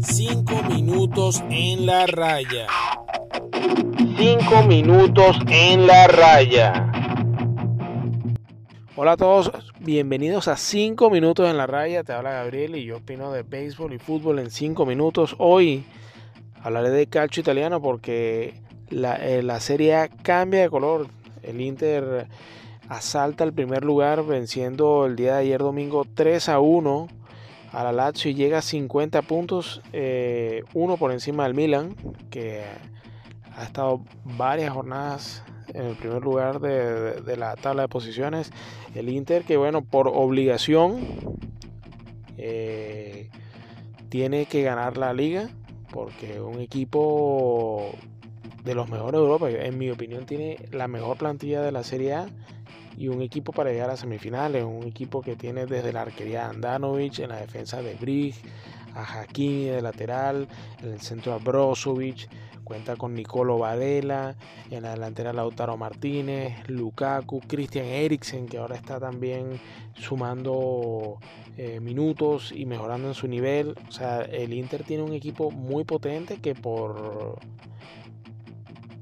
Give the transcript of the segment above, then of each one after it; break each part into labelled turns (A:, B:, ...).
A: Cinco minutos en la raya. Cinco minutos en la raya. Hola a todos, bienvenidos a 5 minutos en la raya. Te habla Gabriel y yo opino de béisbol y fútbol en 5 minutos. Hoy hablaré de calcio italiano porque la, eh, la Serie A cambia de color. El Inter asalta el primer lugar venciendo el día de ayer domingo 3 a 1 a la Lazio y llega a 50 puntos, eh, uno por encima del Milan, que ha estado varias jornadas en el primer lugar de, la tabla de posiciones. El Inter que bueno, por obligación eh, tiene que ganar la liga porque un equipo de los mejores de Europa, en mi opinión tiene la mejor plantilla de la Serie A y un equipo para llegar a semifinales, un equipo que tiene desde la arquería Andanovic, en la defensa de Brig, a Hakimi de lateral, en el centro a Brozovic, cuenta con Nicolo Varela, en la delantera Lautaro Martínez, Lukaku, Christian Eriksen, que ahora está también sumando eh, minutos y mejorando en su nivel. O sea, el Inter tiene un equipo muy potente que por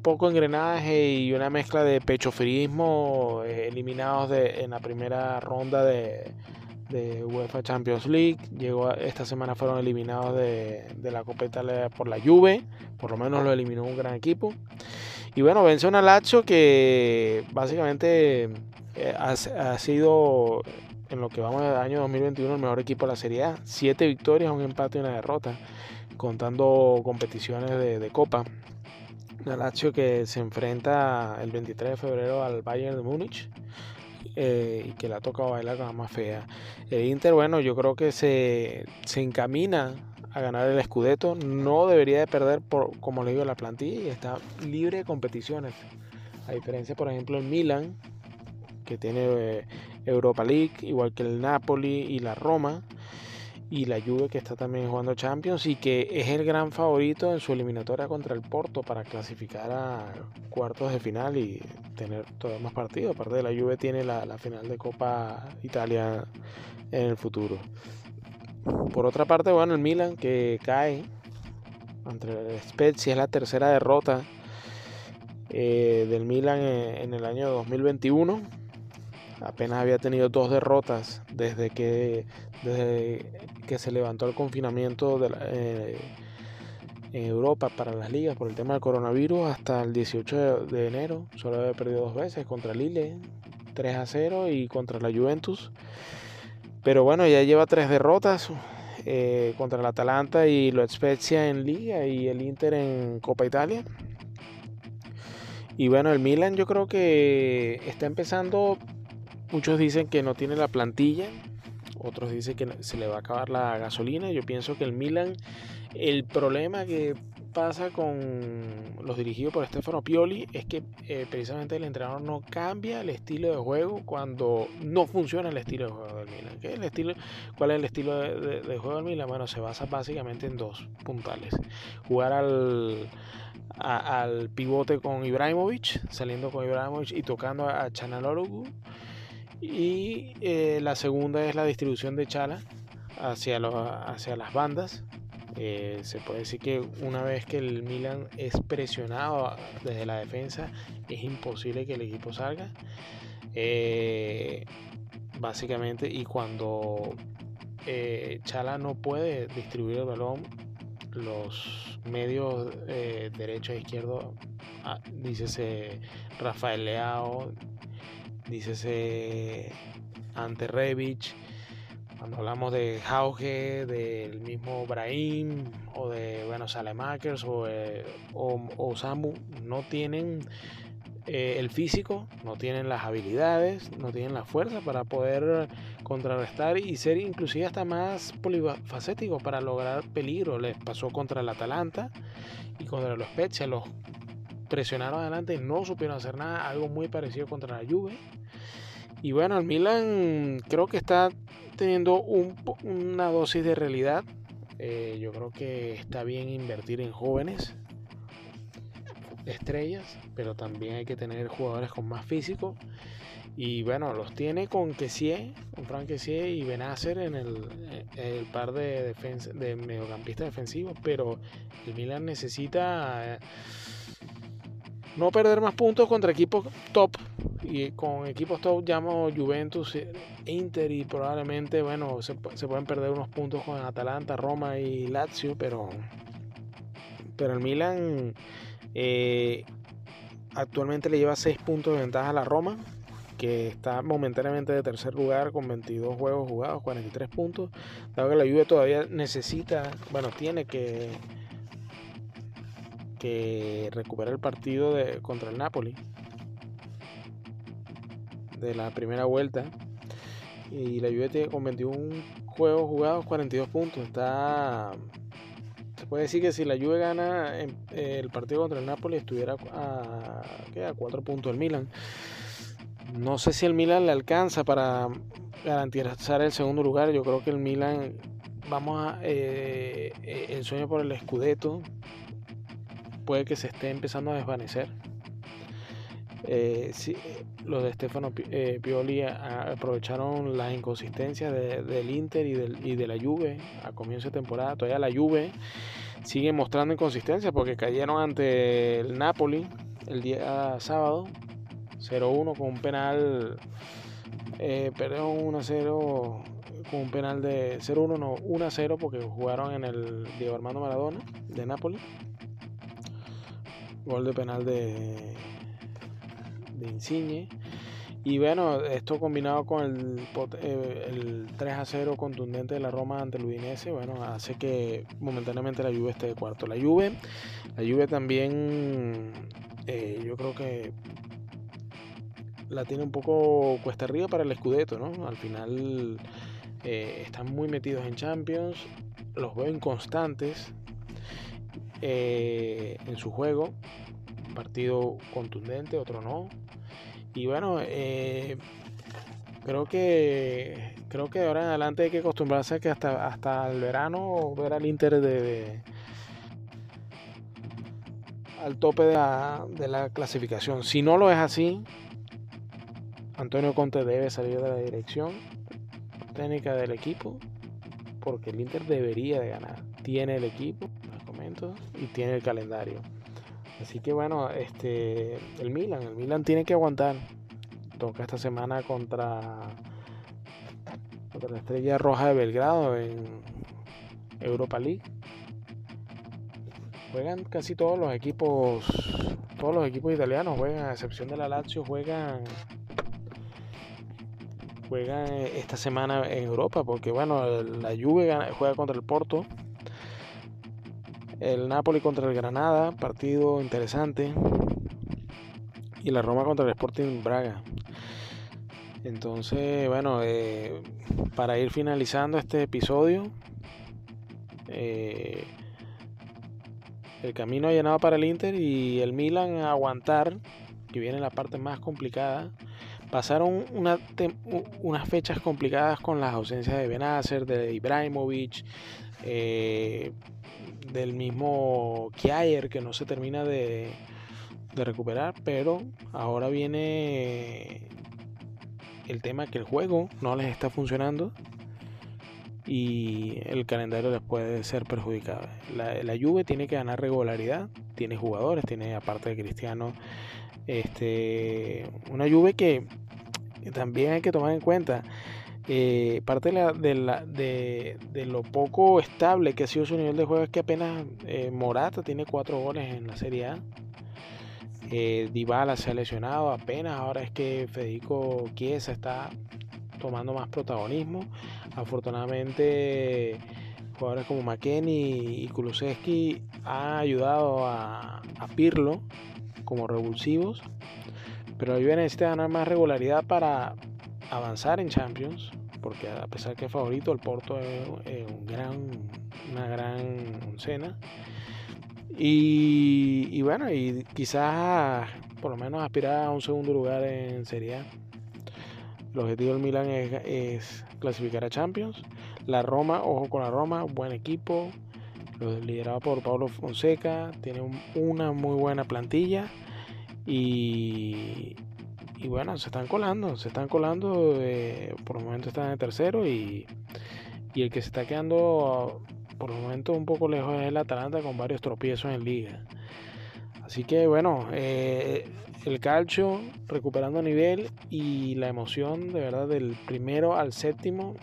A: poco engrenaje y una mezcla de pechoferismo eh, eliminados de, en la primera ronda de, UEFA Champions League. Llegó esta semana fueron eliminados de, la Copa Italia por la Juve, por lo menos lo eliminó un gran equipo. Y bueno, vence una Lazio que básicamente eh, ha, ha, sido en lo que vamos del año 2021 el mejor equipo de la Serie A. Siete victorias, un empate y una derrota, contando competiciones de Copa. Una Lazio que se enfrenta el 23 de febrero al Bayern de Múnich eh, y que la ha tocado bailar con la más fea. El Inter, bueno, yo creo que se, se encamina a ganar el Scudetto. No debería de perder, por, como le digo, la plantilla y está libre de competiciones. A diferencia, por ejemplo, el Milan, que tiene eh, Europa League, igual que el Napoli y la Roma y la Juve que está también jugando Champions y que es el gran favorito en su eliminatoria contra el Porto para clasificar a cuartos de final y tener todos más partidos. Aparte de la Juve tiene la, final de Copa Italia en el futuro. Por otra parte, bueno, el Milan que cae entre el Spezia es la tercera derrota eh, del Milan en, en el año 2021 apenas había tenido dos derrotas desde que, desde que se levantó el confinamiento de eh, en Europa para las ligas por el tema del coronavirus hasta el 18 de, enero. Solo había perdido dos veces contra Lille, 3 a 0 y contra la Juventus. Pero bueno, ya lleva tres derrotas eh, contra el Atalanta y lo Spezia en Liga y el Inter en Copa Italia. Y bueno, el Milan yo creo que está empezando Muchos dicen que no tiene la plantilla, otros dicen que se le va a acabar la gasolina. Yo pienso que el Milan, el problema que pasa con los dirigidos por Stefano Pioli es que eh, precisamente el entrenador no cambia el estilo de juego cuando no funciona el estilo de juego del Milan. ¿Qué el estilo, ¿Cuál es el estilo de, de, juego del Milan? Bueno, se basa básicamente en dos puntales. Jugar al, a, al pivote con Ibrahimovic, saliendo con Ibrahimovic y tocando a Chanalorogu y eh, la segunda es la distribución de Chala hacia, los, hacia las bandas. Eh, se puede decir que una vez que el Milan es presionado desde la defensa, es imposible que el equipo salga. Eh, básicamente, y cuando Chala no puede distribuir el balón, los medios derecho e izquierdo, ah, dice Rafael Leao, dícese ante Revich, cuando hablamos de Jauge, del mismo Brahim o de bueno, Salemakers o, eh, o, Samu, no tienen eh, el físico, no tienen las habilidades, no tienen la fuerza para poder contrarrestar y ser inclusive hasta más polifacéticos para lograr peligro. Les pasó contra el Atalanta y contra los Spezia, los presionaron adelante no supieron hacer nada, algo muy parecido contra la Juve. Y bueno, el Milan creo que está teniendo un, una dosis de realidad. Eh, yo creo que está bien invertir en jóvenes estrellas, pero también hay que tener jugadores con más físico. Y bueno, los tiene con Kessie, con Frank Kessie y Benacer en el, el par de, defensa, de mediocampistas defensivos, pero el Milan necesita no perder más puntos contra equipos top. Y con equipos top llamo Juventus, Inter y probablemente, bueno, se, pueden perder unos puntos con Atalanta, Roma y Lazio, pero, pero el Milan eh, actualmente le lleva 6 puntos de ventaja a la Roma, que está momentáneamente de tercer lugar con 22 juegos jugados, 43 puntos. Dado que la Juve todavía necesita, bueno, tiene que que recupera el partido de, contra el Napoli de la primera vuelta. Y la Juve tiene con 21 juegos jugados, 42 puntos. Está. Se puede decir que si la Juve gana el partido contra el Napoli, estuviera a, a 4 puntos el Milan. No sé si el Milan le alcanza para garantizar el segundo lugar. Yo creo que el Milan, vamos a. Eh, eh, el sueño por el Scudetto puede que se esté empezando a desvanecer. Eh, los de Stefano eh, Pioli aprovecharon las inconsistencias del Inter y, de la Juve a comienzo de temporada. Todavía la Juve sigue mostrando inconsistencia porque cayeron ante el Napoli el día sábado 0-1 con un penal, eh, perdón 1-0 con un penal de 0-1, no 1-0 porque jugaron en el Diego Armando Maradona de Napoli. Gol de penal de, de Insigne. Y bueno, esto combinado con el, eh, el 3 a 0 contundente de la Roma ante el Udinese, bueno, hace que momentáneamente la Juve esté de cuarto. La Juve, la Juve también, eh, yo creo que la tiene un poco cuesta arriba para el Scudetto, ¿no? Al final eh, están muy metidos en Champions, los veo inconstantes, eh, en su juego. Un partido contundente, otro no. Y bueno, eh, creo que creo que ahora en adelante hay que acostumbrarse a que hasta, hasta el verano ver al Inter de, al tope de la, de la clasificación. Si no lo es así, Antonio Conte debe salir de la dirección técnica del equipo porque el Inter debería de ganar. Tiene el equipo, y tiene el calendario. Así que bueno, este el Milan, el Milan tiene que aguantar. Toca esta semana contra, contra la Estrella Roja de Belgrado en Europa League. Juegan casi todos los equipos, todos los equipos italianos juegan, a excepción de la Lazio, juegan juegan esta semana en Europa, porque bueno, la Juve juega contra el Porto el Napoli contra el Granada, partido interesante. Y la Roma contra el Sporting Braga. Entonces, bueno, eh, para ir finalizando este episodio, eh, el camino llenado para el Inter y el Milan a aguantar, que viene la parte más complicada. Pasaron unas fechas complicadas con las ausencias de Benacer, de Ibrahimovic, eh, del mismo Kiaer que no se termina de, recuperar, pero ahora viene el tema que el juego no les está funcionando y el calendario les puede ser perjudicado. La, la Juve tiene que ganar regularidad, tiene jugadores, tiene aparte de Cristiano, este, una Juve que también hay que tomar en cuenta eh, parte de, lo poco estable que ha sido su nivel de juego es que apenas eh, Morata tiene cuatro goles en la Serie A. Eh, Dybala se ha lesionado apenas, ahora es que Federico Chiesa está tomando más protagonismo. Afortunadamente, jugadores como McKenny y Kulusevski han ayudado a, a Pirlo como revulsivos. Pero Juve necesita ganar más regularidad para, avanzar en Champions, porque a pesar que es favorito, el Porto es, un gran, una gran cena. Y, bueno, y quizás por lo menos aspirar a un segundo lugar en Serie A. El objetivo del Milan es, clasificar a Champions. La Roma, ojo con la Roma, buen equipo, liderado por Pablo Fonseca, tiene una muy buena plantilla y, y bueno, se están colando, se están colando, eh, por el momento están en tercero y, y el que se está quedando por el momento un poco lejos es el Atalanta con varios tropiezos en liga. Así que bueno, eh, el calcio recuperando nivel y la emoción de verdad del primero al séptimo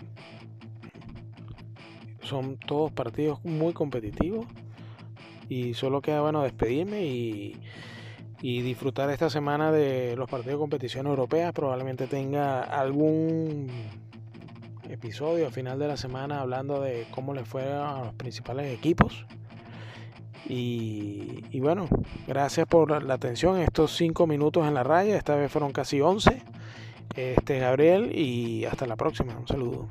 A: son todos partidos muy competitivos y solo queda bueno despedirme y, y disfrutar esta semana de los partidos de competición europeas probablemente tenga algún episodio al final de la semana hablando de cómo le fue a los principales equipos y, bueno, gracias por la atención en estos 5 minutos en la raya. Esta vez fueron casi 11. Este es Gabriel y hasta la próxima. Un saludo.